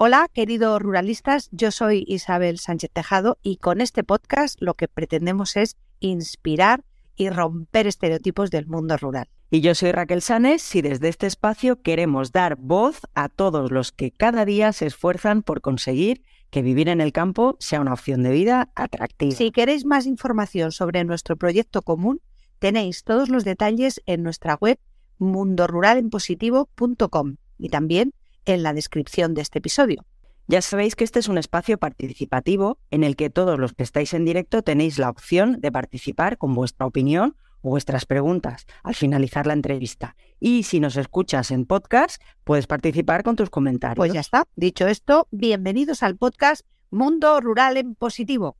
Hola, queridos ruralistas, yo soy Isabel Sánchez Tejado y con este podcast lo que pretendemos es inspirar y romper estereotipos del mundo rural. Y yo soy Raquel Sanes y desde este espacio queremos dar voz a todos los que cada día se esfuerzan por conseguir que vivir en el campo sea una opción de vida atractiva. Si queréis más información sobre nuestro proyecto común, tenéis todos los detalles en nuestra web mundoruralenpositivo.com y también en la descripción de este episodio. Ya sabéis que este es un espacio participativo en el que todos los que estáis en directo tenéis la opción de participar con vuestra opinión o vuestras preguntas al finalizar la entrevista. Y si nos escuchas en podcast, puedes participar con tus comentarios. Pues ya está. Dicho esto, bienvenidos al podcast Mundo Rural en Positivo.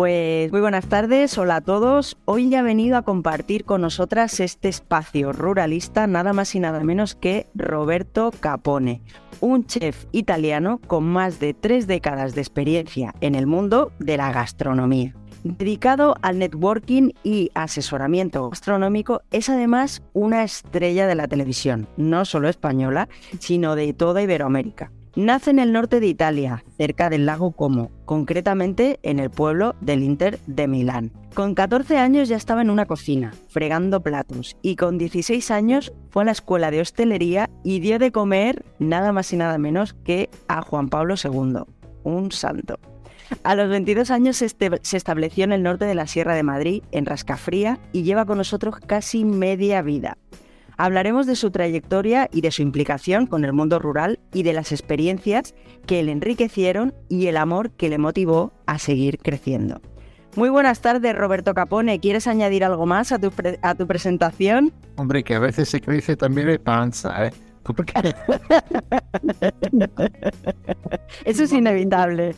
Pues muy buenas tardes, hola a todos. Hoy ya ha venido a compartir con nosotras este espacio ruralista nada más y nada menos que Roberto Capone, un chef italiano con más de tres décadas de experiencia en el mundo de la gastronomía. Dedicado al networking y asesoramiento gastronómico, es además una estrella de la televisión, no solo española, sino de toda Iberoamérica. Nace en el norte de Italia, cerca del lago Como, concretamente en el pueblo del Inter de Milán. Con 14 años ya estaba en una cocina, fregando platos, y con 16 años fue a la escuela de hostelería y dio de comer nada más y nada menos que a Juan Pablo II, un santo. A los 22 años se, se estableció en el norte de la Sierra de Madrid, en Rascafría, y lleva con nosotros casi media vida. Hablaremos de su trayectoria y de su implicación con el mundo rural y de las experiencias que le enriquecieron y el amor que le motivó a seguir creciendo. Muy buenas tardes, Roberto Capone. ¿Quieres añadir algo más a tu, a tu presentación? Hombre, que a veces se crece también de panza, ¿eh? Eso es inevitable.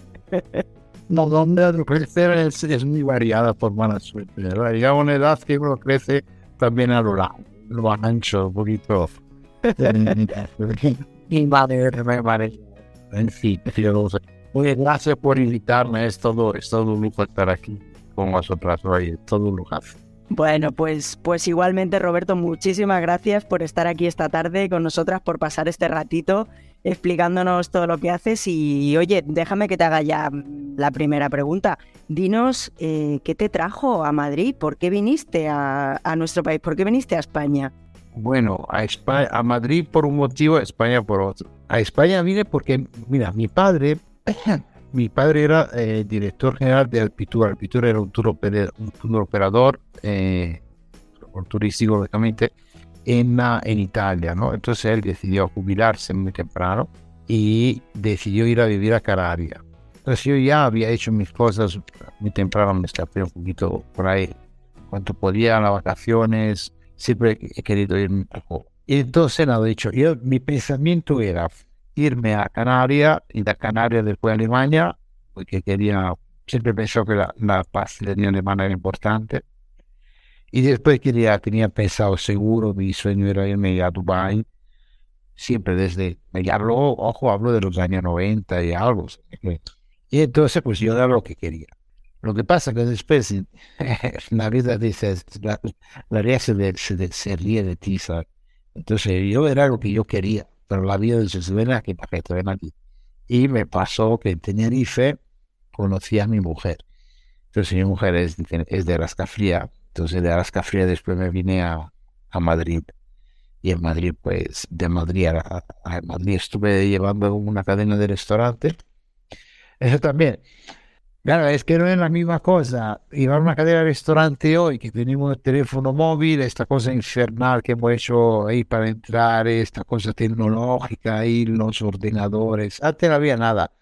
No, donde crecer es, es, muy variada por mala suerte. Llega una edad que uno crece también a lo largo lo ancho un poquito. En fin, Muy gracias por invitarme. Es todo, es todo un lujo estar aquí con vosotras hoy. Es todo un lujo. Bueno, pues, pues igualmente, Roberto, muchísimas gracias por estar aquí esta tarde con nosotras, por pasar este ratito explicándonos todo lo que haces. Y oye, déjame que te haga ya la primera pregunta. Dinos eh, qué te trajo a Madrid, por qué viniste a, nuestro país, por qué viniste a España. Bueno, a, España, Madrid por un motivo, a España por otro. A España vine porque, mira, mi padre, mi padre era eh, director general de Alpitur. Alpitur era un tour, operador, un tour operador eh, turístico, lógicamente, en, en Italia, ¿no? Entonces él decidió jubilarse muy temprano y decidió ir a vivir a Canarias. Entonces yo ya había hecho mis cosas muy temprano, me escapé un poquito por ahí. Cuanto podía, a las vacaciones, siempre he querido ir un poco. Y entonces nada, dicho, yo, mi pensamiento era irme a Canarias y de Canarias después a Alemania, porque quería, siempre pensó que la, la paz de alemana era importante. Y después quería, tenía pensado seguro, mi sueño era irme a Dubai siempre desde, y hablo, ojo, hablo de los años 90 y algo. Y entonces, pues yo era lo que quería. Lo que pasa que después, la vida dice, la, la vida se, se, se, ríe de ti, ¿sabes? Entonces yo era lo que yo quería, pero la vida dice, ven aquí, para que te ven aquí. Y me pasó que en Tenerife conocí a mi mujer. Entonces mi mujer es, es de Rascafría, entonces de Rascafría después me vine a, a Madrid. Y en Madrid, pues, de Madrid a, a Madrid estuve llevando una cadena de restaurante eso también. Claro, es que no es la misma cosa. A una cadena de restaurante hoy que tenemos el teléfono móvil, esta cosa infernal que hemos hecho ahí para entrar, esta cosa tecnológica ahí, los ordenadores. Antes no había nada.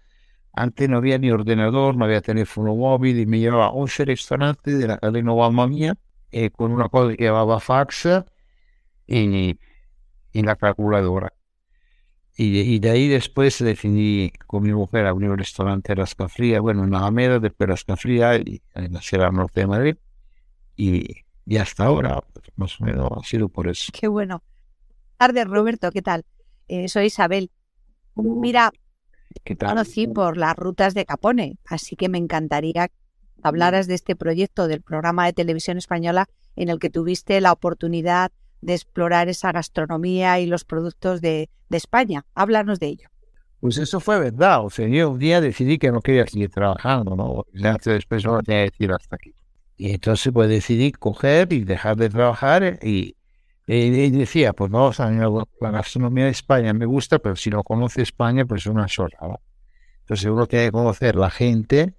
Antes no había ni ordenador, no había teléfono móvil y me llevaba a 11 restaurantes de la cadena Obama mía eh, con una cosa que llamaba fax y, y la calculadora. Y, de ahí después decidí con mi mujer abrir un restaurante en Fría, bueno, en la Alameda, después Fría y en la Sierra Norte de Madrid. Y, y hasta ahora, más o menos, ha sido por eso. Qué bueno. Tarde, Roberto, ¿qué tal? Eh, soy Isabel. Mira, ¿Qué tal? conocí por las rutas de Capone, así que me encantaría que hablaras de este proyecto del programa de televisión española en el que tuviste la oportunidad de explorar esa gastronomía y los productos de, España. Háblanos de ello. Pues eso fue verdad. O sea, yo un día decidí que no quería seguir trabajando, ¿no? Y después no tenía que decir hasta aquí. Y entonces pues decidí coger y dejar de trabajar y, y, decía, pues no, la gastronomía de España me gusta, pero si no conoce España, pues es una sola. Entonces uno tiene que conocer la gente.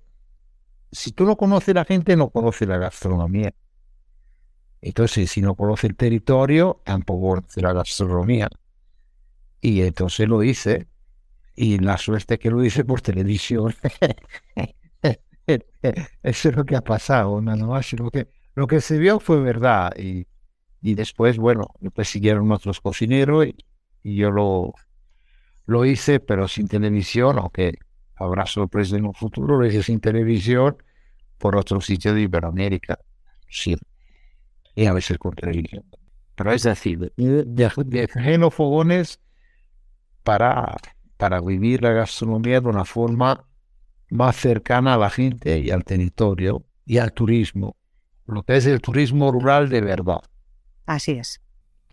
Si tú no conoces la gente, no conoces la gastronomía. Entonces, si no conoce el territorio, tampoco conoce la gastronomía. Y entonces lo hice. Y la suerte que lo hice por televisión. Eso es lo que ha pasado, nada más. Lo que, lo que se vio fue verdad. Y, y después, bueno, después siguieron otros cocineros y, yo lo, lo hice, pero sin televisión, aunque habrá sorpresa en un futuro, lo hice sin televisión por otro sitio de Iberoamérica. Sí y a veces con religión. Pero es decir, dejé los fogones para, para vivir la gastronomía de una forma más cercana a la gente y al territorio y al turismo, lo que es el turismo rural de verdad. Así es.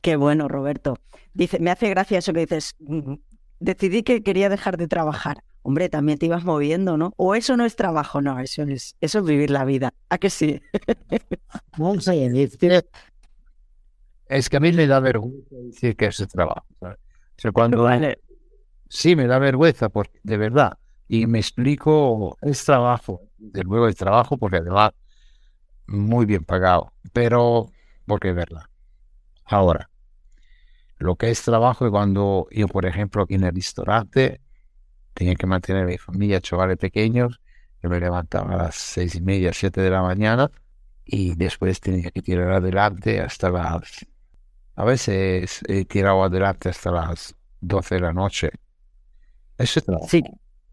Qué bueno, Roberto. Dice, me hace gracia eso que dices, mm, decidí que quería dejar de trabajar. Hombre, también te ibas moviendo, ¿no? O eso no es trabajo, no, eso es, eso es vivir la vida. ¿A que sí? no sé, es que a mí me da vergüenza decir que es trabajo. O cuando... Vale. Sí, me da vergüenza, porque de verdad. Y me explico, es trabajo. De luego es trabajo, porque además muy bien pagado. Pero, porque es verdad. Ahora, lo que es trabajo cuando yo, por ejemplo, aquí en el restaurante, tenía que mantener a mi familia, chavales pequeños, yo me levantaba a las seis y media, siete de la mañana y después tenía que tirar adelante hasta las... A veces he tirado adelante hasta las doce de la noche. Eso es Sí,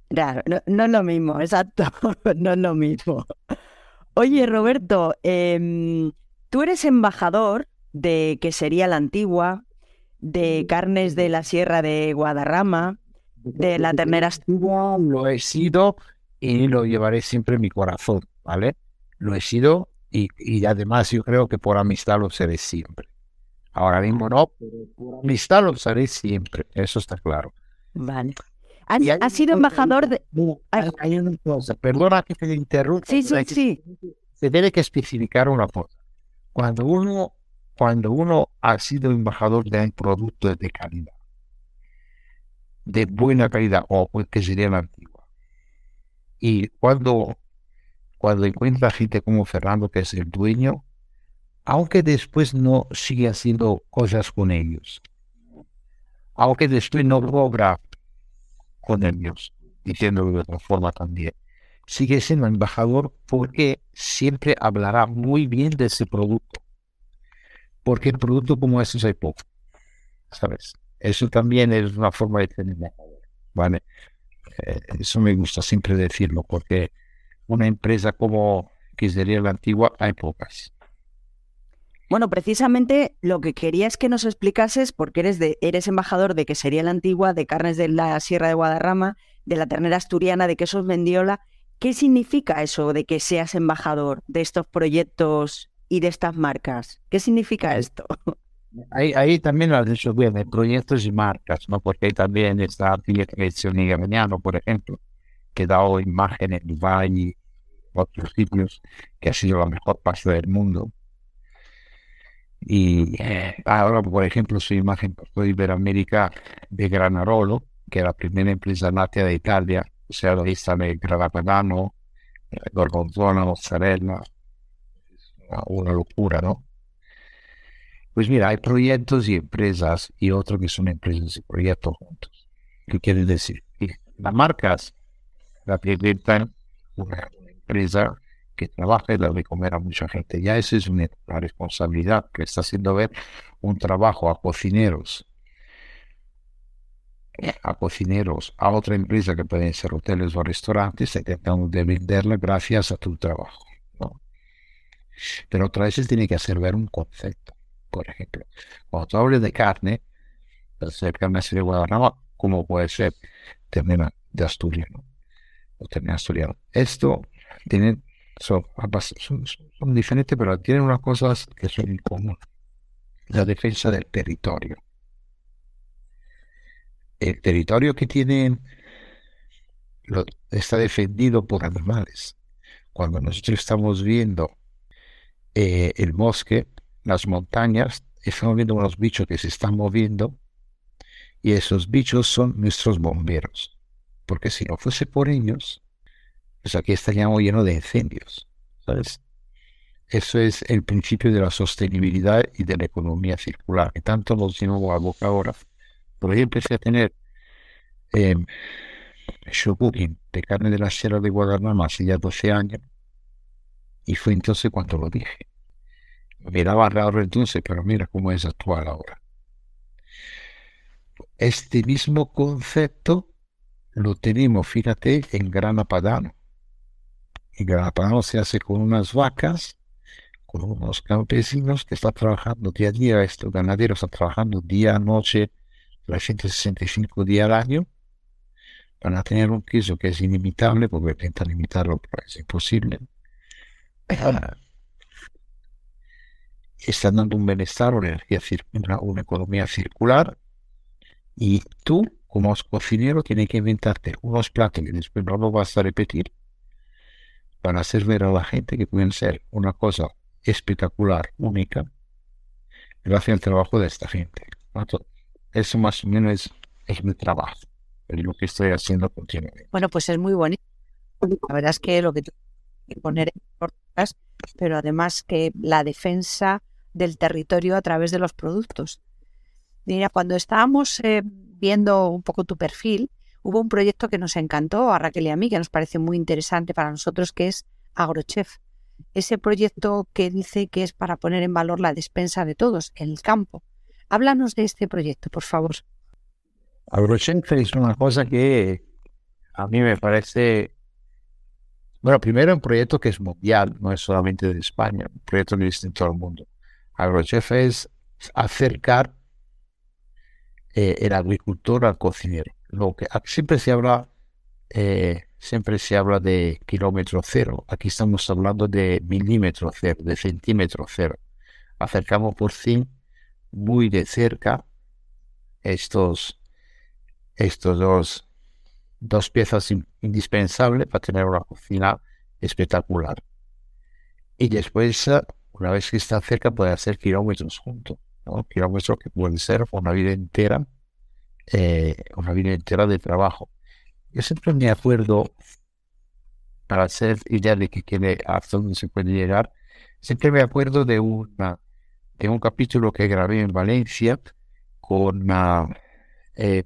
claro, no, es lo mismo, exacto, no es lo mismo. Oye, Roberto, em, tú eres embajador de que sería la antigua, de carnes de la Sierra de Guadarrama, de la ternera antigua lo he sido y lo llevaré siempre en mi corazón, ¿vale? Lo he sido y, y además yo creo que por amistad lo seré siempre. Ahora mismo no, pero por amistad lo seré siempre, eso está claro. Vale. ¿Has, sido embajador de...? Hay, una cosa, perdona que te interrumpa. Sí, sí, sí. Se tiene que especificar una cosa. Cuando uno, cuando uno ha sido embajador de un producto de calidad, de buena calidad, o pues que sería la antigua. Y cuando, cuando encuentra gente como Fernando, que es el dueño, aunque después no sigue haciendo cosas con ellos, aunque después no logra con ellos, diciéndolo de otra forma también, sigue siendo embajador porque siempre hablará muy bien de ese producto. Porque el producto como ese hay poco, ¿sabes? Eso también es una forma de tener ¿vale? Eh, eso me gusta siempre decirlo, porque una empresa como que sería la antigua hay pocas. Bueno, precisamente lo que quería es que nos explicases, porque eres, de, eres embajador de que sería la antigua, de carnes de la Sierra de Guadarrama, de la ternera asturiana, de quesos Mendiola. ¿Qué significa eso de que seas embajador de estos proyectos y de estas marcas? ¿Qué significa esto? Ahí, ahí también lo has dicho bien, de proyectos y marcas, ¿no? Porque ahí también está Dirección Gaveniano, por ejemplo, que ha dado imagen en Dubái y otros sitios, que ha sido la mejor parte del mundo. Y eh, ahora, por ejemplo, su imagen por Iberoamérica de Granarolo, que es la primera empresa láctea de Italia, o sea, ahí está el Grana gorgonzola, mozzarella, una, locura, ¿no? Pues mira, hay proyectos y empresas y otros que son empresas y proyectos juntos. ¿Qué quiere decir? Las marcas representan una, una empresa que trabaja y da de comer a mucha gente. Ya esa es una, responsabilidad que está haciendo ver un trabajo a cocineros, a cocineros, a otra empresa que pueden ser hoteles o restaurantes, intentando de venderla gracias a tu trabajo. Pero otra vez tiene que hacer ver un concepto. Por ejemplo, cuando tú hablas de carne, puede ser carne de Guadalajara, como puede ser ternera de Asturias, o ternera asturiana. Esto tiene son, son, diferentes, pero tienen unas cosas que son en común. La defensa del territorio. El territorio que tienen lo, está defendido por animales. Cuando nosotros estamos viendo eh, el bosque, las montañas, estamos viendo unos bichos que se están moviendo y esos bichos son nuestros bomberos. Porque si no fuese por ellos, pues aquí estaríamos lleno de incendios, ¿sabes? Eso es el principio de la sostenibilidad y de la economía circular, que tanto lo llevo a boca ahora. Por yo empecé a tener eh, de carne de la Sierra de Guadarrama hace ya 12 años, y fue entonces cuando lo dije. Me miraba raro entonces, pero mira cómo es actual ahora. Este mismo concepto lo tenemos, fíjate, en Gran Padano y Galapagos se hace con unas vacas, con unos campesinos que están trabajando día a día, estos ganaderos están trabajando día a noche, 365 días al año, para tener un queso que es inimitable, porque intentan imitarlo, pero es imposible. Están dando un bienestar, energía, una, economía circular, y tú, como cocinero, tienes que inventarte unos platos que después no lo vas a repetir, para hacer ver a la gente que pueden ser una cosa espectacular, única, gracias al trabajo de esta gente. Eso más o menos es, mi trabajo, es lo que estoy haciendo continuamente. Bueno, pues es muy bonito. La verdad es que lo que tengo que poner en pero además que la defensa del territorio a través de los productos. Mira, cuando estábamos eh, viendo un poco tu perfil, hubo un proyecto que nos encantó a Raquel y a mí, que nos parece muy interesante para nosotros, que es Agrochef. Ese proyecto que dice que es para poner en valor la despensa de todos el campo. Háblanos de este proyecto, por favor. Agrochef es una cosa que a mí me parece, bueno, primero un proyecto que es mundial, no es solamente de España, un proyecto que existe en todo el mundo. Agrochef es acercar eh, el agricultor al cocinero lo que siempre se habla, eh, siempre se habla de kilómetro cero. Aquí estamos hablando de milímetro cero, de centímetro cero. Acercamos por fin muy de cerca estos, estos dos, dos piezas indispensables para tener una cocina espectacular. Y después, una vez que está cerca, puede hacer kilómetros juntos, kilómetros que pueden ser una vida entera eh, una vida entera de trabajo. Yo siempre me acuerdo, para hacer idea de que quiere hasta dónde se puede llegar, siempre me acuerdo de, una, de un capítulo que grabé en Valencia con una... Eh,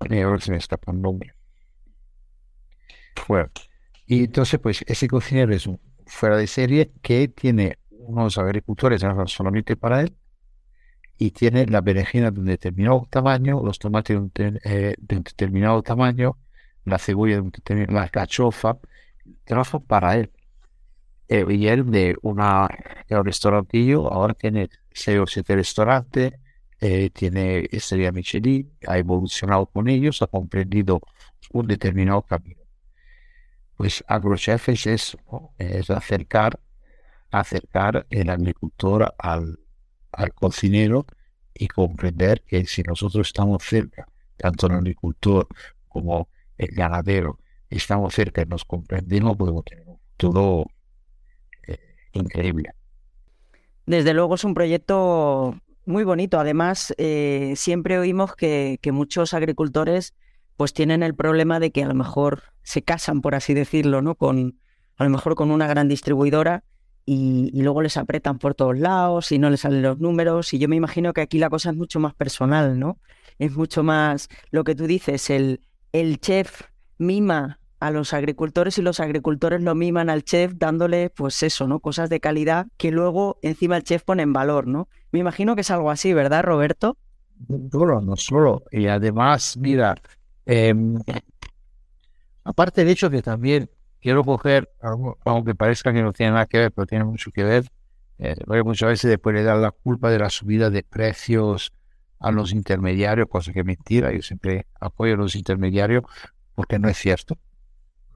ahora se me escapa el nombre. Bueno, y entonces, pues, ese cocinero es un fuera de serie que tiene unos agricultores, solamente para él, y tiene la berenjena de un determinado tamaño, los tomates de un, eh, determinado tamaño, la cebolla de un determinado, la cachofa, trabajo para él. Eh, y él de una, un restaurantillo, ahora tiene seis o siete restaurantes, eh, tiene estrella Michelin, ha evolucionado con ellos, ha comprendido un determinado camino. Pues agrochef es eso, es acercar, acercar el agricultor al, al cocinero y comprender que si nosotros estamos cerca, tanto el agricultor como el ganadero, estamos cerca y nos comprendemos, podemos tener un futuro eh, increíble. Desde luego es un proyecto muy bonito. Además, eh, siempre oímos que, que, muchos agricultores pues tienen el problema de que a lo mejor se casan, por así decirlo, ¿no? Con, a lo mejor con una gran distribuidora y, luego les apretan por todos lados y no les salen los números. Y yo me imagino que aquí la cosa es mucho más personal, ¿no? Es mucho más lo que tú dices, el, el chef mima a los agricultores y los agricultores lo miman al chef dándole, pues eso, ¿no? Cosas de calidad que luego encima el chef pone en valor, ¿no? Me imagino que es algo así, ¿verdad, Roberto? Solo, no solo. Y además, mira, em, aparte del hecho que también quiero coger, aunque parezca que no tiene nada que ver, pero tiene mucho que ver, eh, muchas veces después le dar la culpa de la subida de precios a los intermediarios, cosa que es mentira, yo siempre apoyo a los intermediarios porque no es cierto.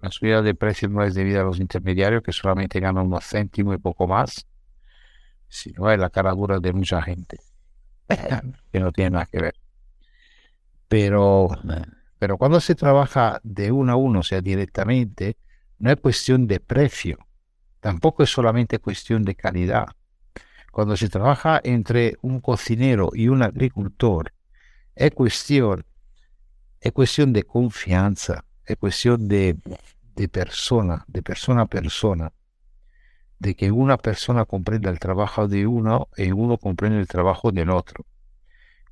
La subida de precios no es debida a los intermediarios que solamente ganan unos céntimos y poco más, sino es la cara dura de mucha gente que no tiene nada que ver. Pero, pero cuando se trabaja de uno a uno, o sea, directamente, no es cuestión de precio, tampoco es solamente cuestión de calidad. Cuando se trabaja entre un cocinero y un agricultor, es cuestión, es cuestión de confianza, es cuestión de, de persona, de persona a persona, de que una persona comprenda el trabajo de uno y uno comprende el trabajo del otro.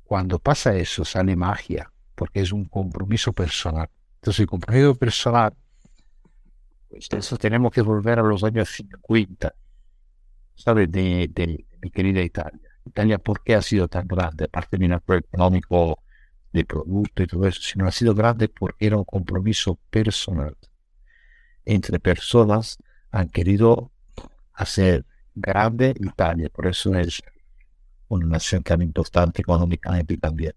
Cuando pasa eso, sale magia, porque es un compromiso personal. Entonces, el compromiso personal pues eso tenemos que volver a los años 50, ¿sabes? De, mi querida Italia. Italia, ¿por qué ha sido tan grande? Aparte del acuerdo económico de producto y todo eso, sino ha sido grande porque era un compromiso personal. Entre personas han querido hacer grande Italia, por eso es una nación tan importante económicamente también.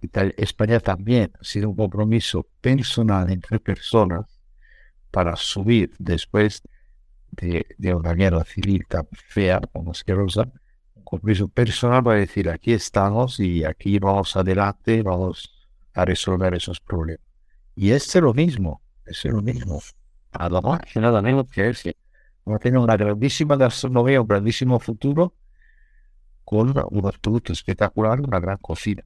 Italia, España también ha sido un compromiso personal entre personas para subir después de, una guerra civil tan fea como asquerosa, un compromiso personal para decir aquí estamos y aquí vamos adelante, vamos a resolver esos problemas. Y es lo mismo, es lo mismo. Nada más nada menos que es tener una grandísima gastronomía, un grandísimo futuro con unos productos espectaculares, una gran cocina.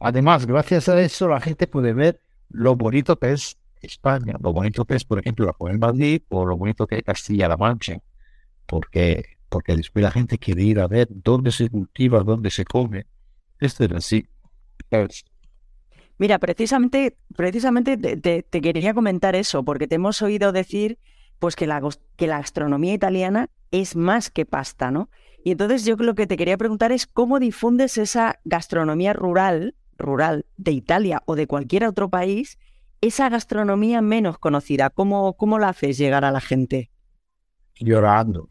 Además, gracias a eso, la gente puede ver lo bonito que es España, lo bonito que es, por ejemplo, la el Madrid o lo bonito que es Castilla-La Mancha, porque, porque después la gente quiere ir a ver dónde se cultiva, dónde se come. Esto es así. Mira, precisamente, precisamente te, quería comentar eso, porque te hemos oído decir pues que la, que la gastronomía italiana es más que pasta, ¿no? Y entonces yo lo que te quería preguntar es cómo difundes esa gastronomía rural, rural de Italia o de cualquier otro país esa gastronomía menos conocida, ¿cómo, cómo la haces llegar a la gente? Llorando.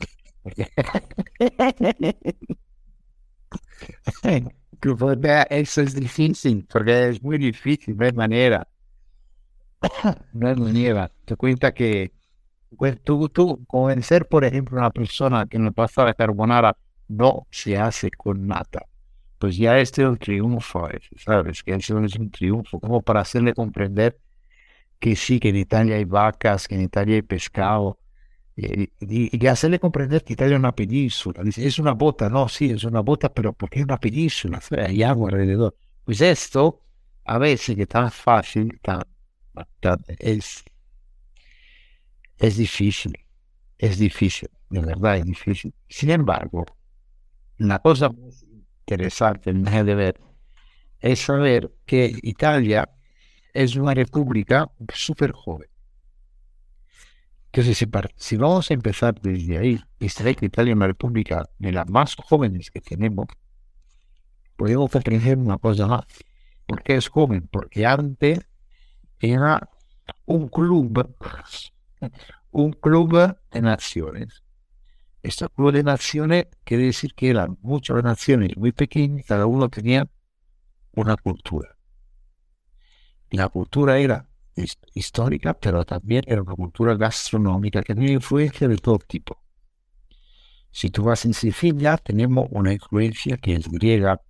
Eso es difícil, porque es muy difícil, no hay manera. No hay manera. Te cuenta que pues, tú, tú convencer, por ejemplo, a una persona que en el pasta de carbonara no se hace con nata, pues ya este es un triunfo, ¿sabes? Que es un triunfo, como para hacerle comprender que sí, que en Italia hay vacas, que en Italia hay pescado, y, y, hacerle comprender que Italia es una península. Dice, es una bota, no, sí, es una bota, pero porque es una península, hay agua alrededor. Pues esto, a veces que tan fácil, tan, es, es difícil, es difícil, de verdad es difícil. Sin embargo, la cosa interesante de ver es saber que Italia es una república súper joven. Entonces, si, si, vamos a empezar desde ahí, y será que Italia es una república de las más jóvenes que tenemos, podemos comprender una cosa más. ¿Por qué es joven? Porque antes era un club, un club de naciones. Este club de naciones quiere decir que eran muchas naciones muy pequeñas, cada uno tenía una cultura la cultura era histórica, pero también era una cultura gastronómica que tenía influencia de todo tipo. Si tú vas en Sicilia, tenemos una influencia que es griega,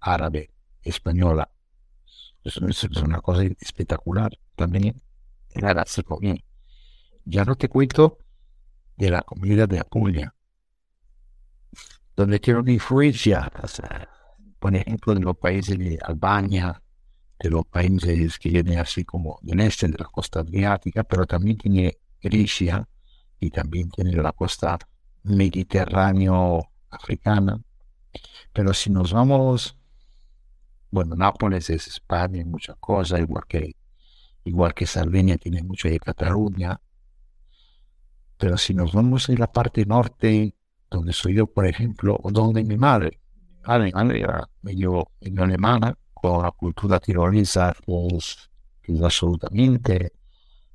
árabe, española. Es una cosa espectacular también en la gastronomía. Ya no te cuento de la comunidad de Apulia, donde tiene una influencia, por ejemplo, de los países de Albania, de los países que vienen así como del este de la costa adriática, pero también tiene Grecia y también tiene la costa mediterráneo africana. Pero si nos vamos, bueno, Nápoles es España, muchas cosas, igual que, igual que Sardenia tiene mucho de Cataluña. Pero si nos vamos en la parte norte, donde soy yo, por ejemplo, o donde mi madre, mi madre, era medio, alemana, con la cultura tirolesa, pues, es absolutamente,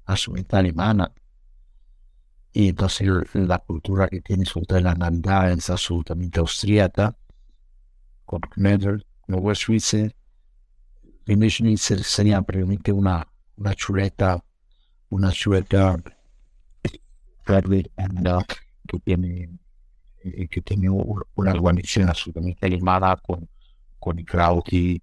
absolutamente alemana. Y entonces la cultura que tiene sobre la Navidad es absolutamente austríaca, con Knedler, Nuevo Suiza. Invece sería realmente una, una chuleta, una chuleta que tiene, eh, que tiene una guarnición absolutamente animada con, con crauti,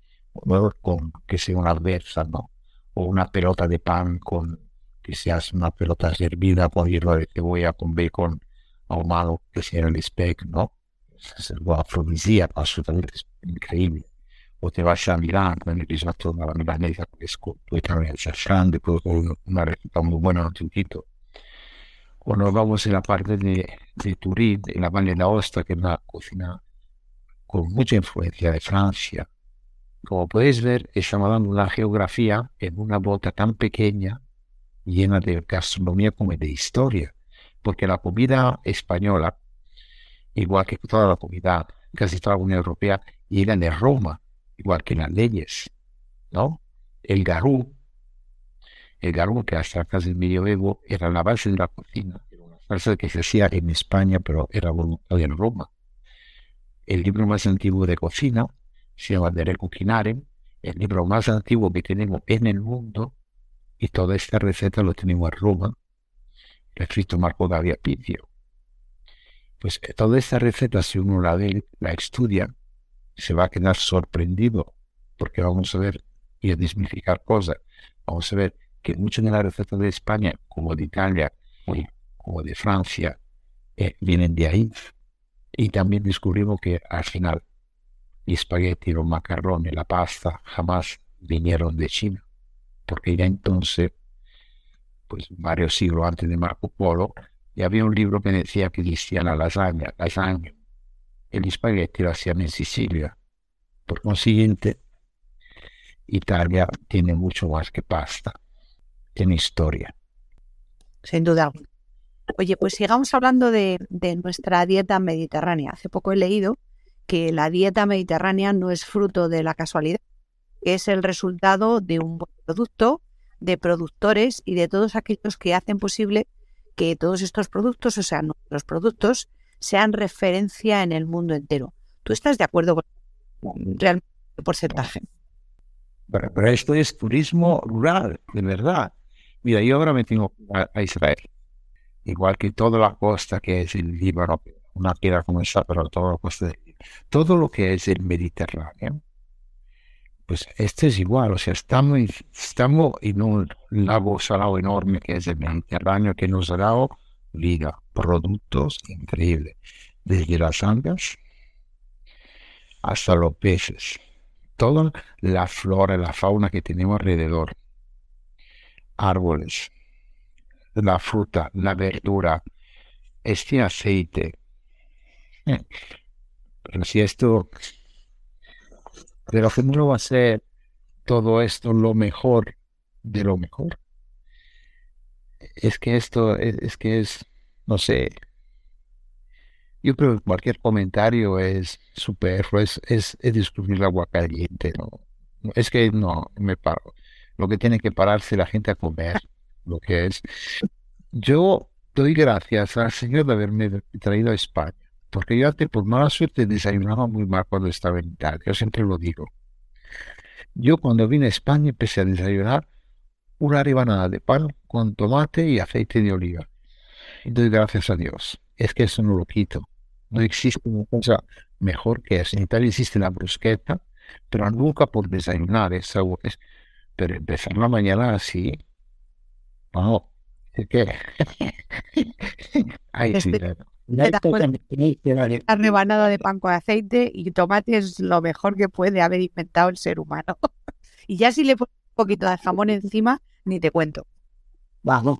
con que sea una alberza, ¿no? O una pelota de pan con que sea una pelota servida con hierro de cebolla, con bacon ahumado, que sea el speck, ¿no? Es algo afrodisíaco, absolutamente increíble. O te vas a Milán con el risotto la milanesa, que es completamente grande, con una receta muy buena, no te quito. O nos vamos en la parte de, de Turín, en la Valle de Aosta, que es una cocina con mucha influencia de Francia. Como podéis ver, estamos dando una geografía en una bota tan pequeña llena de gastronomía como de historia, porque la comida española, igual que toda la comida, casi toda la Unión Europea, llega de Roma, igual que las leyes, ¿no? El garú, el garú que hasta casi el medioevo era la base de la cocina, era una salsa que se hacía en España, pero era voluntaria en Roma. El libro más antiguo de cocina se llama De Recocinare, el libro más antiguo que tenemos en el mundo, y toda esta receta lo tenemos en Roma, lo escrito Marco Davia Picio. Pues eh, toda esta receta, si uno la ve, la estudia, se va a quedar sorprendido, porque vamos a ver y a desmitificar cosas. Vamos a ver que muchas de las recetas de España, como de Italia, como de Francia, eh, vienen de ahí. Y también descubrimos que al final, los espagueti, los macarrones, la pasta, jamás vinieron de China porque ya entonces, pues varios siglos antes de Marco Polo, ya había un libro que decía que existía la lasaña, lasaña. El espagueti lo hacían en Sicilia. Por consiguiente, Italia tiene mucho más que pasta, tiene historia. Sin duda. Oye, pues sigamos hablando de, de nuestra dieta mediterránea. Hace poco he leído que la dieta mediterránea no es fruto de la casualidad, es el resultado de un buen producto, de productores y de todos aquellos que hacen posible que todos estos productos, o sea, nuestros productos, sean referencia en el mundo entero. ¿Tú estás de acuerdo con realmente el porcentaje? Pero, esto es turismo rural, de verdad. Mira, yo ahora me tengo a, Israel, igual que toda la costa que es el Líbano, una piedra como esa, pero toda la costa de, todo lo que es el Mediterráneo, pues este es igual, o sea, estamos, estamos en un lago salado enorme que es el Mediterráneo, que nos ha dado vida, productos increíbles, desde las algas hasta los peces, toda la flora, la fauna que tenemos alrededor, árboles, la fruta, la verdura, este aceite. Pero si esto pero que no va a ser todo esto lo mejor de lo mejor. Es que esto es, que es, no sé, yo creo que cualquier comentario es superfluo, es, es, es descubrir agua caliente, ¿no? Es que no, me paro. Lo que tiene que pararse la gente a comer, lo que es. Yo doy gracias al Señor de haberme traído a España. Porque yo antes, por mala suerte, desayunaba muy mal cuando estaba en Italia. Yo siempre lo digo. Yo cuando vine a España empecé a desayunar una rebanada de pan con tomate y aceite de oliva. Y doy gracias a Dios. Es que eso no lo quito. No existe una cosa mejor que eso. En Italia existe la brusqueta, pero nunca por desayunar. Es, pero empezar la mañana así. No. Es que. Ay, sí, la rebanada de pan con aceite y tomate es lo mejor que puede haber inventado el ser humano. Y ya si le pones un poquito de jamón encima, ni te cuento. Vamos,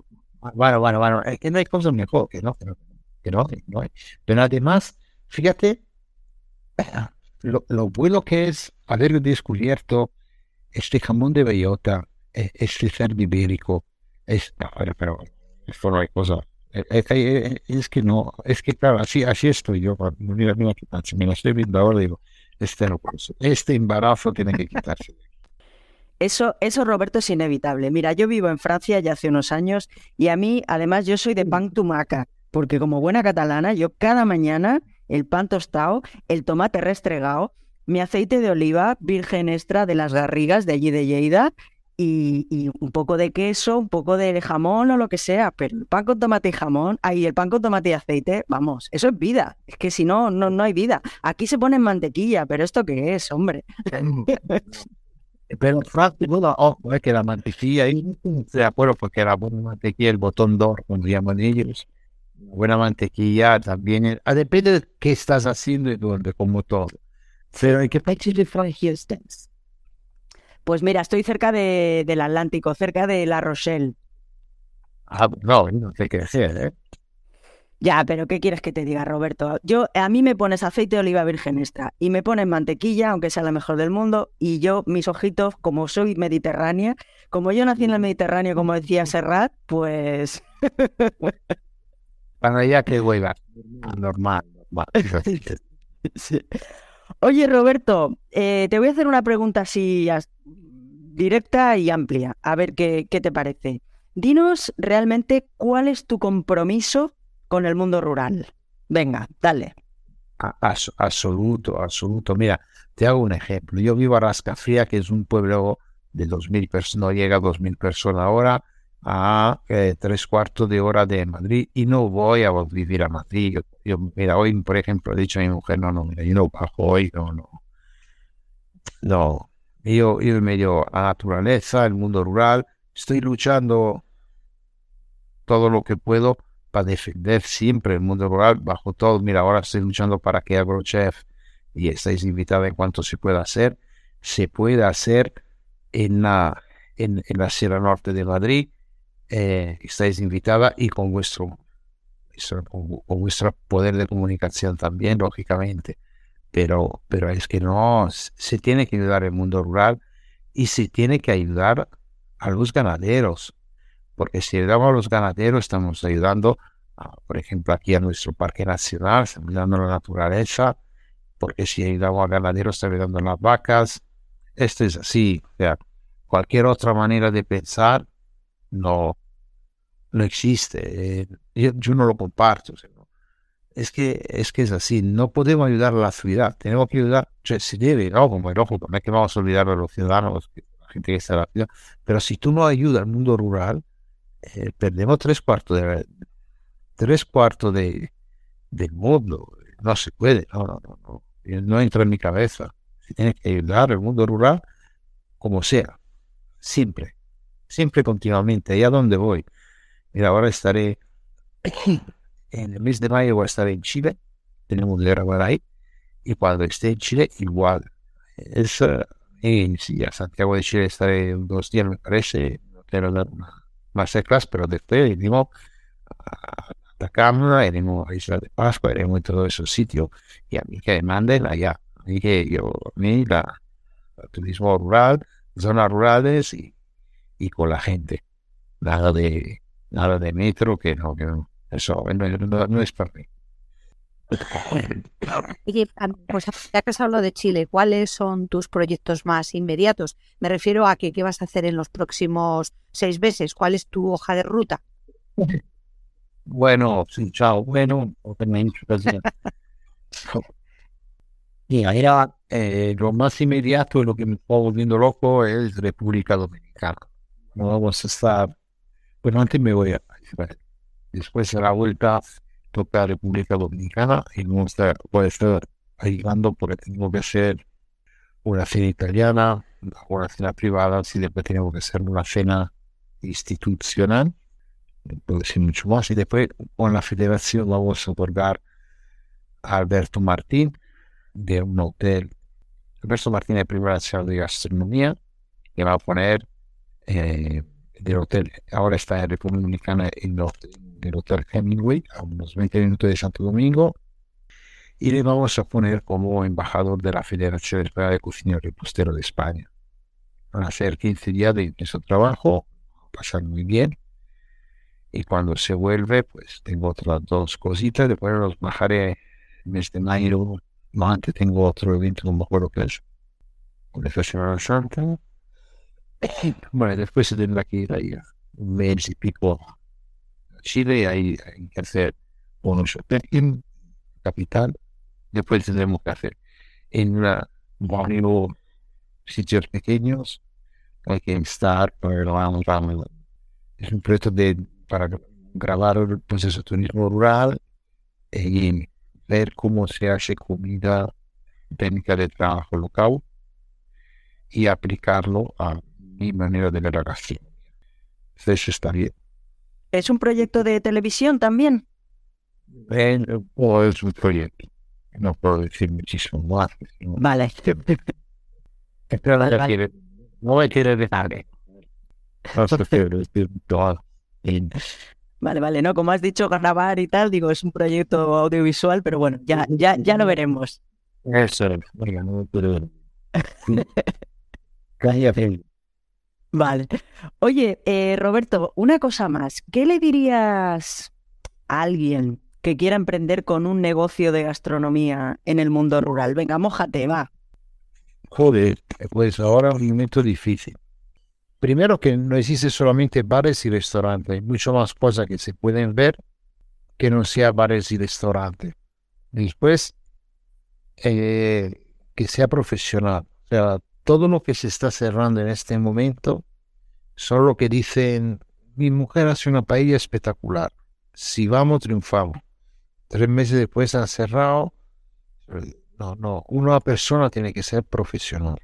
bueno, bueno, bueno, es que no hay cosa mejor que no, que no, que no, no hay. Pero además, fíjate lo, lo, bueno que es haber descubierto este jamón de bellota, e, este cerdo ibérico. Es, no, pero esto no hay cosa. Es, e, e, es, que no, es que claro, así, así estoy yo. Mira, mira pasa, me lo estoy viendo ahora digo, este no este embarazo tiene que quitarse. Eso, eso, Roberto, es inevitable. Mira, yo vivo en Francia ya hace unos años y a mí, además, yo soy de pan tumaca, porque como buena catalana, yo cada mañana el pan tostado, el tomate restregado, mi aceite de oliva virgen extra de las garrigas de allí de Lleida y, un poco de queso, un poco de jamón o lo que sea, pero el pan con tomate y jamón, ahí el pan con tomate y aceite, vamos, eso es vida. Es que si no, no, no hay vida. Aquí se pone mantequilla, pero ¿esto qué es, hombre? Pero Francis, bueno, ojo, es que la mantequilla, y de acuerdo porque la buena mantequilla, el botón d'or, como llaman ellos, buena mantequilla también, ah, depende de qué estás haciendo y dónde, como todo. Pero ¿en qué país de Francia estás? Pues mira, estoy cerca de, del Atlántico, cerca de La Rochelle. Ah, no, no sé qué decir, ¿eh? Ya, pero ¿qué quieres que te diga, Roberto? Yo, a mí me pones aceite de oliva virgen extra y me pones mantequilla, aunque sea la mejor del mundo, y yo, mis ojitos, como soy mediterránea, como yo nací en el Mediterráneo, como decía Serrat, pues... Para allá que hueva. Normal, normal. Oye, Roberto, eh, te voy a hacer una pregunta así directa y amplia, a ver qué, qué te parece. Dinos realmente cuál es tu compromiso con el mundo rural. Venga, dale. absoluto, absoluto. Mira, te hago un ejemplo. Yo vivo a Rascafría, que es un pueblo de 2.000 personas, no llega a 2.000 personas ahora, a eh, tres cuartos de hora de Madrid y no voy a vivir a Madrid. Yo, mira, hoy, por ejemplo, he dicho a mi mujer, no, no, mira, yo no bajo hoy, no, no. No, yo, yo medio a naturaleza, el mundo rural, estoy luchando todo lo que puedo para defender siempre el mundo rural bajo todo. Mira, ahora estoy luchando para que AgroChef, y estáis invitados en cuanto se pueda hacer, se pueda hacer en la, en, la Sierra Norte de Madrid. Eh, estáis invitada y con vuestro, con, vuestro poder de comunicación también, lógicamente. Pero, pero es que no, se tiene que ayudar el mundo rural y se tiene que ayudar a los ganaderos porque si ayudamos a los ganaderos estamos ayudando, por ejemplo, aquí a nuestro parque nacional, estamos ayudando a la naturaleza, porque si ayudamos a ganaderos estamos ayudando a las vacas. Esto es así, o sea, cualquier otra manera de pensar no, no existe. Eh, yo, no lo comparto. es que, es que es así, no podemos ayudar a la ciudad, tenemos que ayudar, se debe, ¿no? Como el ojo, es que vamos a olvidar a los ciudadanos, la gente que está en la ciudad, pero si tú no ayudas al mundo rural, eh, perdemos tres cuartos de tres de, del mundo. No se puede, no, no, no, no. No entra en mi cabeza. Se tiene que ayudar al mundo rural como sea. Siempre. Siempre continuamente. Allá donde voy. Mira, ahora estaré en el mes de mayo voy a estar en Chile. Tenemos que grabar ahí. Y cuando esté en Chile, igual. Es, en, sí, a Santiago de Chile estaré dos días, me parece. No dar una masterclass, pero después iremos a Atacama, iremos a Isla de Pascua, iremos a todos esos sitios. Y a mí que me manden allá. Que yo, a mí la, turismo rural, zonas rurales y, y con la gente. Nada de, nada de metro, que no, que no. Eso no, no es para mí. Oye, pues ya que has hablado de Chile, ¿cuáles son tus proyectos más inmediatos? Me refiero a que qué vas a hacer en los próximos seis meses. ¿Cuál es tu hoja de ruta? Bueno, sí, chao. Bueno, Mira, era eh, lo más inmediato lo que me está volviendo loco es República Dominicana. No vamos a estar. Bueno, antes me voy a Después de la vuelta toca República Dominicana y no puede estar ayudando porque tengo que hacer una cena italiana, una cena privada, si después tenemos que hacer una cena institucional, decir mucho más, y después con la federación vamos a otorgar a Alberto Martín de un hotel. Alberto Martín es Primera Nacional de Gastronomía que va a poner eh, del hotel. Ahora está en República Dominicana en, el Hotel Hemingway, a unos 20 minutos de Santo Domingo. Y le vamos a poner como embajador de la Federación Española de Cocina Repostero de España. Van a ser 15 días de intenso trabajo, pasar muy bien. Y cuando se vuelve, pues tengo otras dos cositas. Después los bajaré el mes de mayo. Antes tengo otro evento, no me acuerdo qué es. Con el Festival Santa. Bueno, después se tendrá que ir ahí un mes y pico a Chile hay que hacer unos en capital. Después tendremos que hacer en una, varios sitios pequeños. Hay que estar para es un proyecto de, para grabar el proceso de turismo rural y ver cómo se hace comida técnica de trabajo local y aplicarlo a mi manera de ver la. Eso está bien. ¿Es un proyecto de televisión también? o es un proyecto. No puedo decir muchísimo más. Vale. no me quiere dejar. Vale, vale, ¿no? Como has dicho, grabar y tal, digo, es un proyecto audiovisual, pero bueno, ya, ya, ya lo veremos. Eso, venga, no pero... Vale. Oye, eh, Roberto, una cosa más. ¿Qué le dirías a alguien que quiera emprender con un negocio de gastronomía en el mundo rural? Venga, mojate, va. Joder, pues ahora es un momento difícil. Primero que no existe solamente bares y restaurantes, hay mucho más cosas que se pueden ver que no sea bares y restaurantes. Después, eh, que sea profesional. O sea, todo lo que se está cerrando en este momento son lo que dicen, mi mujer hace una paella espectacular. Si vamos, triunfamos. Tres meses después han cerrado. No, no, una persona tiene que ser profesional.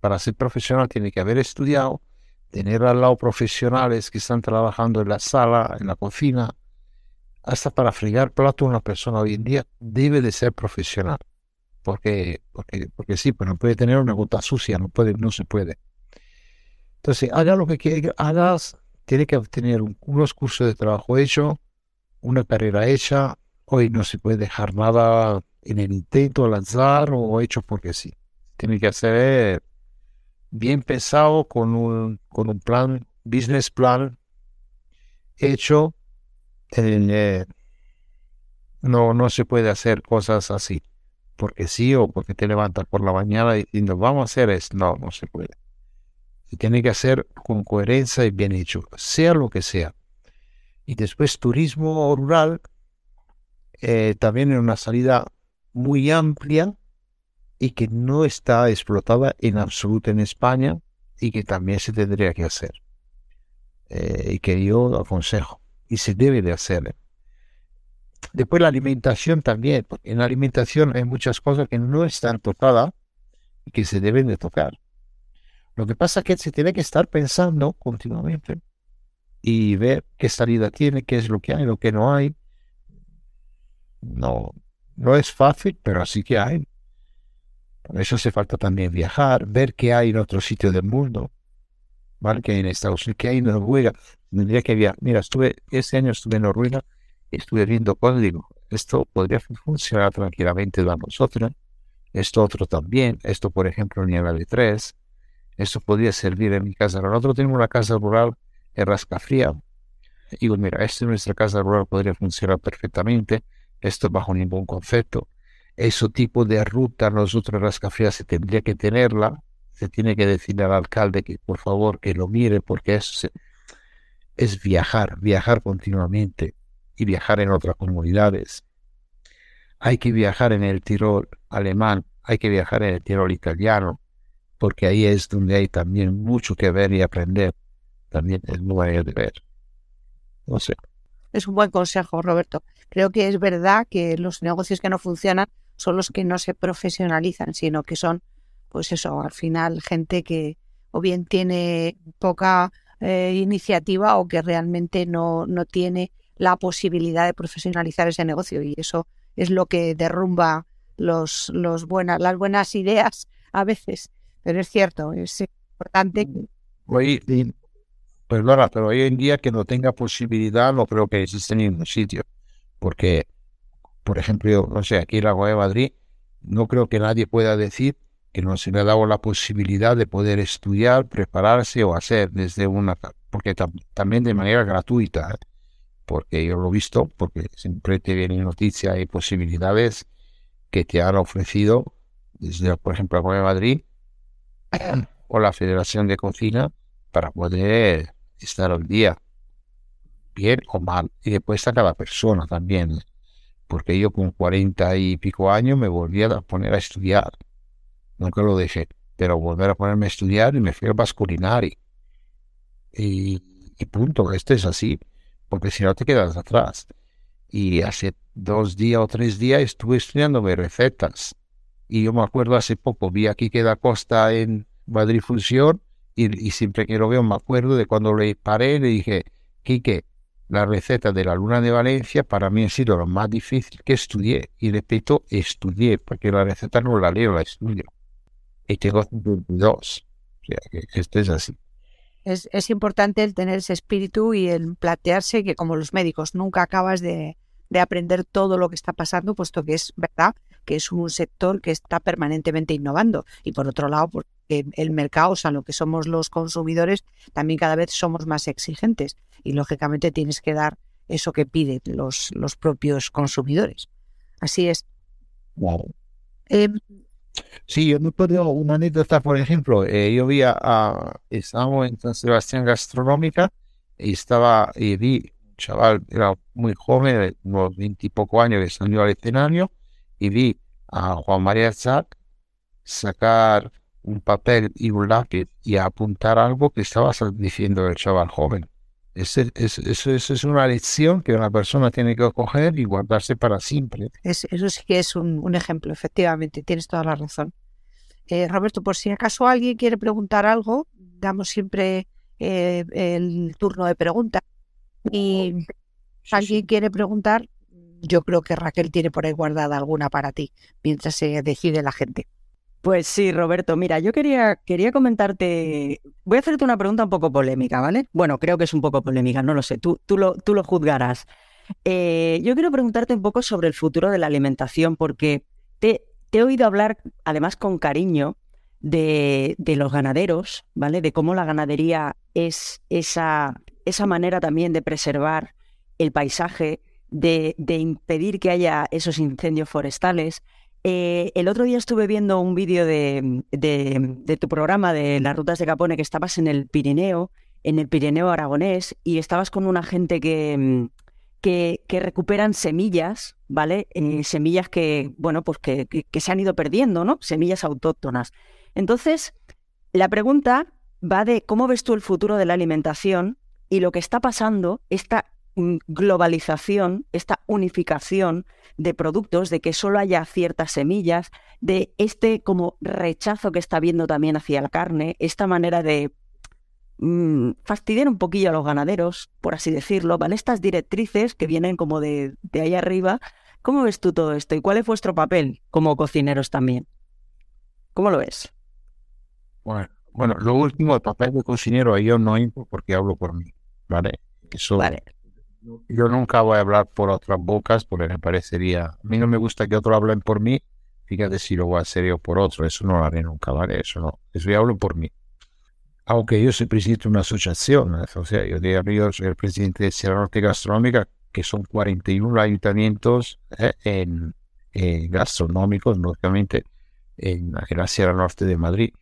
Para ser profesional tiene que haber estudiado, tener al lado profesionales que están trabajando en la sala, en la cocina, hasta para fregar plato una persona hoy en día debe de ser profesional. Porque, porque, porque sí, pero no puede tener una gota sucia, no puede, no se puede. Entonces, haga lo que hagas, tiene que tener unos cursos de trabajo hecho, una carrera hecha. Hoy no se puede dejar nada en el intento, lanzar o hecho porque sí. Tiene que hacer bien pensado, con un, con un plan, business plan hecho. Eh, no, no se puede hacer cosas así, porque sí o porque te levantas por la mañana diciendo vamos a hacer esto. No, no se puede. Se tiene que hacer con coherencia y bien hecho, sea lo que sea. Y después turismo rural, eh, también en una salida muy amplia y que no está explotada en absoluto en España y que también se tendría que hacer. Eh, y que yo aconsejo. Y se debe de hacer. Después la alimentación también, porque en la alimentación hay muchas cosas que no están tocadas y que se deben de tocar. Lo que pasa es que se tiene que estar pensando continuamente y ver qué salida tiene, qué es lo que hay, lo que no hay. No, no es fácil, pero así que hay. Por eso hace falta también viajar, ver qué hay en otro sitio del mundo. ¿Vale? Que hay en Estados Unidos, que hay en Noruega. Tendría que viajar. Mira, estuve, este año estuve en Noruega estuve viendo código. Esto podría funcionar tranquilamente para nosotros. Esto otro también. Esto, por ejemplo, en nivel de 3. Esto podría servir en mi casa. Nosotros tenemos una casa rural en Rascafría. Digo, mira, esto en nuestra casa rural podría funcionar perfectamente. Esto bajo ningún concepto ese tipo de ruta nosotros las cafés se tendría que tenerla, se tiene que decirle al alcalde que por favor que lo mire porque eso es viajar, viajar continuamente y viajar en otras comunidades. Hay que viajar en el Tirol alemán, hay que viajar en el Tirol italiano, porque ahí es donde hay también mucho que ver y aprender. También es muy de ver. No sé. Es un buen consejo, Roberto. Creo que es verdad que los negocios que no funcionan son los que no se profesionalizan, sino que son, pues eso, al final gente que o bien tiene poca eh, iniciativa o que realmente no, no tiene la posibilidad de profesionalizar ese negocio y eso es lo que derrumba los, los buenas, las buenas ideas a veces. Pero es cierto, es, importante. Hoy, perdona, pero hoy en día que no tenga posibilidad no creo que exista en ningún sitio. Porque, por ejemplo, yo, no sé, aquí en la de Madrid, no creo que nadie pueda decir que no se le ha dado la posibilidad de poder estudiar, prepararse o hacer desde una, porque también de manera gratuita, ¿eh? Porque yo lo he visto, porque siempre te vienen noticias y posibilidades que te han ofrecido desde, por ejemplo, la de Madrid o la Federación de Cocina para poder estar al día, bien o mal, y después está cada persona también, porque yo con cuarenta y pico años me volví a poner a estudiar. Nunca lo dejé, pero volver a ponerme a estudiar y me fui al Basculinari. Y, y punto, esto es así, porque si no te quedas atrás. Y hace dos días o tres días estuve estudiándome recetas. Y yo me acuerdo hace poco, vi aquí que da Costa en Madrid Función y, siempre que lo veo me acuerdo de cuando le paré le dije, Quique, la receta de la luna de Valencia para mí ha sido lo más difícil que estudié. Y repito, estudié, porque la receta no la leo, la estudio y tengo 22. O sea, que esto es así. Es, es, importante el tener ese espíritu y el plantearse que como los médicos nunca acabas de, de, aprender todo lo que está pasando, puesto que es verdad que es un sector que está permanentemente innovando. Y por otro lado, porque el mercado, o sea, lo que somos los consumidores, también cada vez somos más exigentes. Y lógicamente tienes que dar eso que piden los, los propios consumidores. Así es. Wow. Sí, yo me acuerdo una anécdota, por ejemplo, eh, yo vi a, estábamos en San Sebastián Gastronómica y estaba, y vi un chaval, era muy joven, unos veintipocos años que salió al escenario, y vi a Juan María Zac sacar un papel y un lápiz y apuntar algo que estaba diciendo el chaval joven. Eso es, una lección que una persona tiene que coger y guardarse para siempre. eso sí que es un, ejemplo, efectivamente, tienes toda la razón. Eh, Roberto, por si acaso alguien quiere preguntar algo, damos siempre eh, el turno de preguntas. Y si alguien quiere preguntar, yo creo que Raquel tiene por ahí guardada alguna para ti, mientras se decide la gente. Pues sí, Roberto, mira, yo quería, quería comentarte, voy a hacerte una pregunta un poco polémica, ¿vale? Bueno, creo que es un poco polémica, no lo sé, tú, tú, lo, tú lo juzgarás. Eh, yo quiero preguntarte un poco sobre el futuro de la alimentación, porque te, he oído hablar, además con cariño, de, de, los ganaderos, ¿vale? De cómo la ganadería es esa, esa manera también de preservar el paisaje, de, de impedir que haya esos incendios forestales. Eh, el otro día estuve viendo un vídeo de, tu programa de las rutas de Capone que estabas en el Pirineo, en el Pirineo aragonés, y estabas con una gente que, que, recuperan semillas, ¿vale? Eh, semillas que, bueno, pues que, que, se han ido perdiendo, ¿no? Semillas autóctonas. Entonces, la pregunta va de cómo ves tú el futuro de la alimentación y lo que está pasando, esta globalización, esta unificación de productos, de que solo haya ciertas semillas, de este como rechazo que está habiendo también hacia la carne, esta manera de mm, fastidiar un poquillo a los ganaderos, por así decirlo, ¿vale? Estas directrices que vienen como de, de ahí arriba. ¿Cómo ves tú todo esto y cuál es vuestro papel como cocineros también? ¿Cómo lo ves? Bueno, bueno lo último, el papel de cocinero, yo no entro porque hablo por mí, ¿vale? Eso, vale yo nunca voy a hablar por otras bocas porque me parecería, a mí no me gusta que otros hablen por mí, fíjate si lo voy a hacer yo por otro, eso no lo haré nunca, ¿vale? Eso no, eso yo hablo por mí. Aunque yo soy presidente de una asociación, o sea, yo, yo soy el presidente de Sierra Norte Gastronómica, que son 41 ayuntamientos eh, en, gastronómicos, lógicamente, en, en la Sierra Norte de Madrid,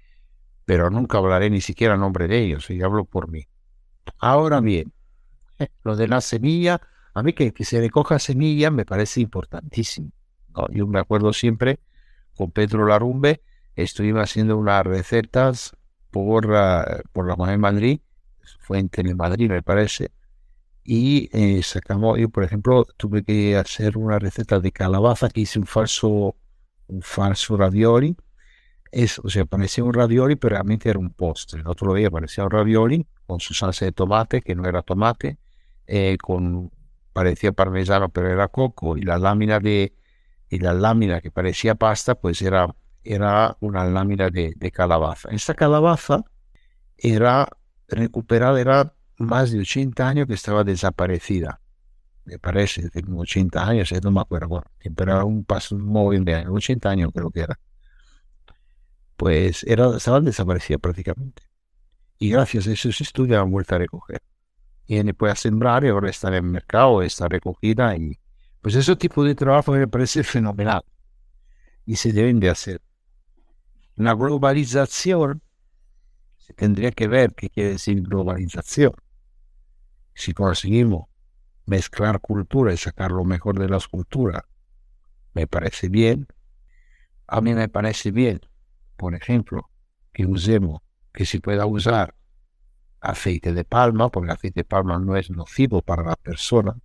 pero nunca hablaré ni siquiera a nombre de ellos, yo hablo por mí. Ahora bien, lo de la semilla, a mí que, que se recoja semilla me parece importantísimo. Yo me acuerdo siempre con Pedro Larumbe, estuvimos haciendo unas recetas por, por la de Madrid, fue en Telemadrid me parece, y eh, sacamos, yo por ejemplo tuve que hacer una receta de calabaza que hice un falso, un falso ravioli, es, o sea, parecía un ravioli, pero realmente era un postre. El otro día parecía un ravioli con su salsa de tomate, que no era tomate, eh, con parecía parmesano pero era coco y la lámina de y la lámina que parecía pasta pues era era una lámina de, calabaza esta calabaza era recuperada, era más de 80 años que estaba desaparecida. Me parece, de 80 años, no me acuerdo, pero era un paso móvil de 80 años creo que era. Pues era, estaban desaparecidas prácticamente. Y gracias a esos estudios han vuelto a recoger. Y después a sembrar y ahora está en el mercado, está recogida. Y pues ese tipo de trabajo me parece fenomenal. Y se deben de hacer. La globalización se tendría que ver qué quiere decir globalización. Si conseguimos mezclar cultura y sacar lo mejor de las culturas, me parece bien. A mí me parece bien, por ejemplo, que usemos que se pueda usar aceite de palma, porque el aceite de palma no es nocivo para la persona,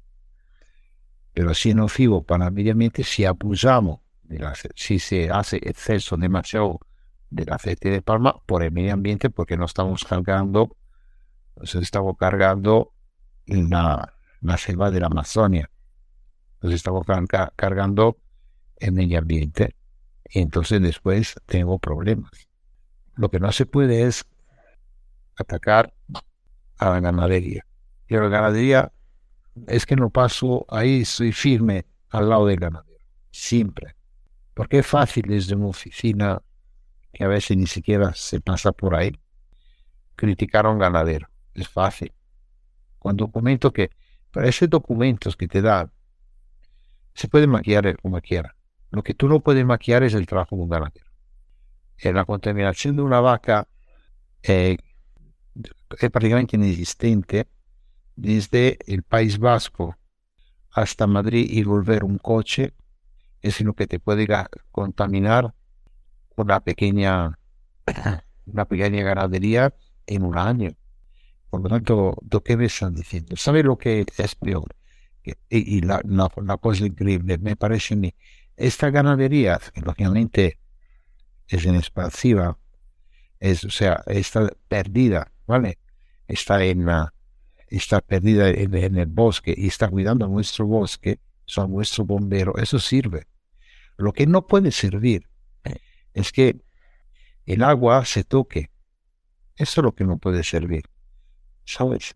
pero sí es nocivo para el medio ambiente si abusamos, si se hace exceso demasiado del aceite de palma por el medio ambiente, porque no estamos cargando, nos estamos cargando la, la selva de la Amazonia, nos estamos cargando el medio ambiente, y entonces después tengo problemas. Lo que no se puede es atacar a la ganadería. Y a la ganadería es que no paso ahí, soy firme al lado del ganadero. Siempre. Porque es fácil desde una oficina que a veces ni siquiera se pasa por ahí criticar a un ganadero. Es fácil. Cuando comento que, para esos documentos que te dan, se puede maquillar como quiera. Lo que tú no puedes maquillar es el trabajo de un ganadero la contaminación de una vaca eh, es prácticamente inexistente desde el País Vasco hasta Madrid y volver un coche es lo que te puede contaminar una pequeña una pequeña ganadería en un año. Por lo tanto, ¿lo que me están diciendo? ¿Sabe lo que es peor? Y, la, cosa increíble, me parece a esta ganadería, lógicamente, es inexpansiva, es, o sea, está perdida, ¿vale? Está en la, está perdida en, el bosque y está cuidando nuestro bosque, son nuestro bombero, eso sirve. Lo que no puede servir es que el agua se toque. Eso es lo que no puede servir. ¿Sabes?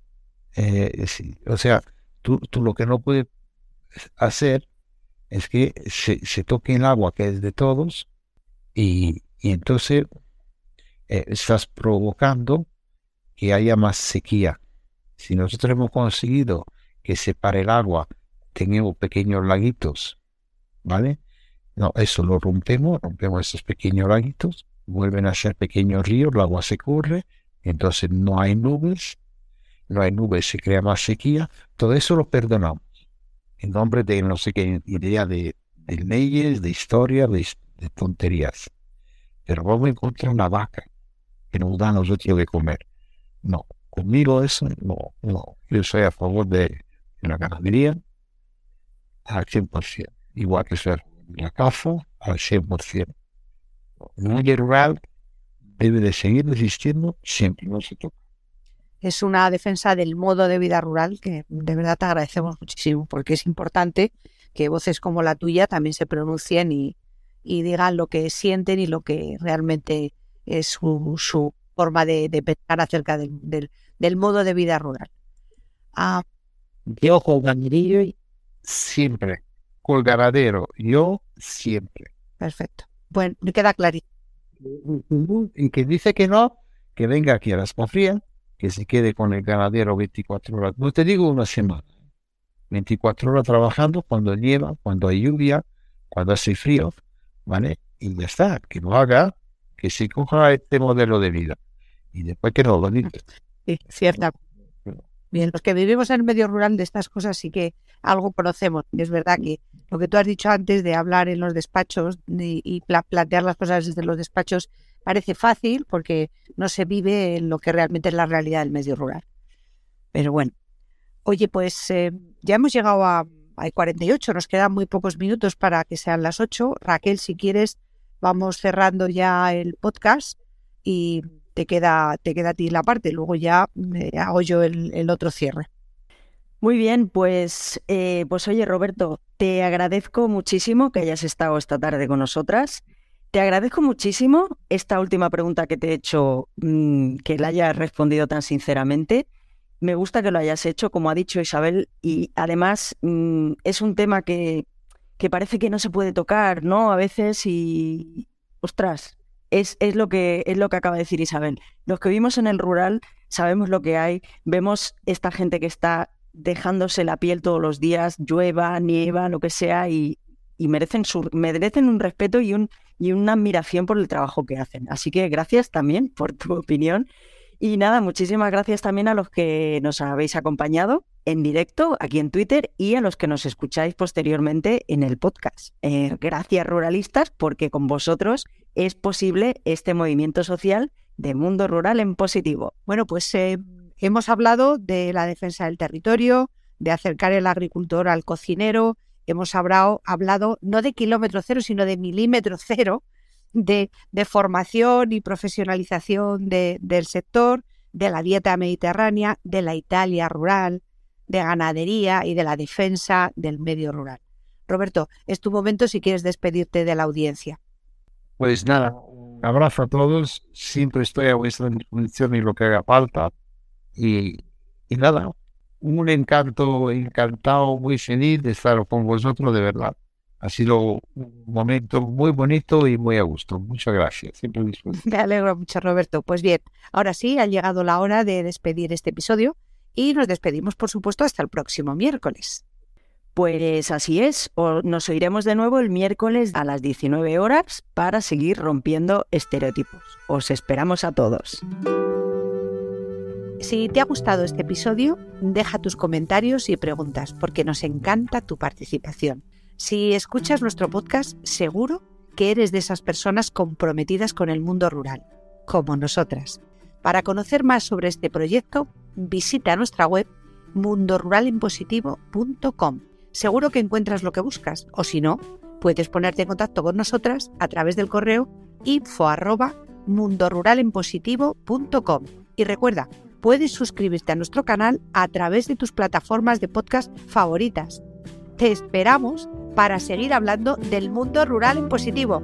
Eh, o sea, tú, tú, lo que no puedes hacer es que se, se toque el agua que es de todos y, entonces eh, estás provocando que haya más sequía. Si nosotros hemos conseguido que se pare el agua, tenemos pequeños laguitos, ¿vale? No, eso lo rompemos, rompemos esos pequeños laguitos, vuelven a ser pequeños ríos, el agua se corre, entonces no hay nubes, no hay nubes, se crea más sequía, todo eso lo perdonamos. En nombre de no sé qué idea de, leyes, de historia, de tonterías pero vamos a encontrar una vaca que nos da a nosotros de comer. No, conmigo eso no, no. Yo soy a favor de la ganadería al 100%, igual que ser la caza al 100%. El rural debe de seguir existiendo siempre, no se toca. Es una defensa del modo de vida rural que de verdad te agradecemos muchísimo porque es importante que voces como la tuya también se pronuncien y, y digan lo que sienten y lo que realmente es su, forma de, pensar acerca del, del, modo de vida rural. Ah, yo colgadero siempre. Colgadero, yo siempre. Perfecto. Bueno, me queda clarito. Y que dice que no, que venga aquí a las fría, que se quede con el ganadero 24 horas. No te digo una semana. 24 horas trabajando cuando nieva, cuando hay lluvia, cuando hace frío ¿vale? Y ya está, que lo haga, que se coja este modelo de vida y después que no lo cierta. Bien, los que vivimos en el medio rural de estas cosas sí que algo conocemos. Y es verdad que lo que tú has dicho antes de hablar en los despachos y, plantear las cosas desde los despachos parece fácil porque no se vive en lo que realmente es la realidad del medio rural. Pero bueno, oye, pues eh, ya hemos llegado a, hay 48, nos quedan muy pocos minutos para que sean las 8. Raquel, si quieres, vamos cerrando ya el podcast y te queda, te queda a ti la parte, luego ya hago yo el, otro cierre. Muy bien, pues, eh, pues oye Roberto, te agradezco muchísimo que hayas estado esta tarde con nosotras. Te agradezco muchísimo esta última pregunta que te he hecho, mm, que la hayas respondido tan sinceramente. Me gusta que lo hayas hecho, como ha dicho Isabel, y además mm, es un tema que, que parece que no se puede tocar, ¿no? A veces y, ostras, es, es, lo que, es lo que acaba de decir Isabel. Los que vivimos en el rural sabemos lo que hay, vemos esta gente que está dejándose la piel todos los días, llueva, nieva, lo que sea, y, merecen, su, merecen un respeto y, un, y una admiración por el trabajo que hacen. Así que gracias también por tu opinión y nada, muchísimas gracias también a los que nos habéis acompañado en directo aquí en Twitter y a los que nos escucháis posteriormente en el podcast. Eh, gracias, ruralistas, porque con vosotros es posible este movimiento social de mundo rural en positivo. Bueno, pues eh, hemos hablado de la defensa del territorio, de acercar el agricultor al cocinero, hemos hablado, hablado no de kilómetro cero, sino de milímetro cero, de, formación y profesionalización del sector, de la dieta mediterránea, de la Italia rural, de ganadería y de la defensa del medio rural. Roberto, es tu momento si quieres despedirte de la audiencia. Pues nada, un abrazo a todos, siempre estoy a vuestra disposición y lo que haga falta. Y, y nada, un encanto, encantado, muy feliz de estar con vosotros, de verdad ha sido un momento muy bonito y muy a gusto. Muchas gracias. Siempre Me alegro mucho, Roberto. Pues bien, ahora sí, ha llegado la hora de despedir este episodio y nos despedimos, por supuesto, hasta el próximo miércoles. Pues así es, nos oiremos de nuevo el miércoles a las 19 horas para seguir rompiendo estereotipos. Os esperamos a todos. Si te ha gustado este episodio, deja tus comentarios y preguntas porque nos encanta tu participación. Si escuchas nuestro podcast, seguro que eres de esas personas comprometidas con el mundo rural, como nosotras. Para conocer más sobre este proyecto, visita nuestra web mundoruralenpositivo.com. Seguro que encuentras lo que buscas, o si no, puedes ponerte en contacto con nosotras a través del correo info arroba. Y recuerda, puedes suscribirte a nuestro canal a través de tus plataformas de podcast favoritas. Te esperamos para seguir hablando del mundo rural en positivo.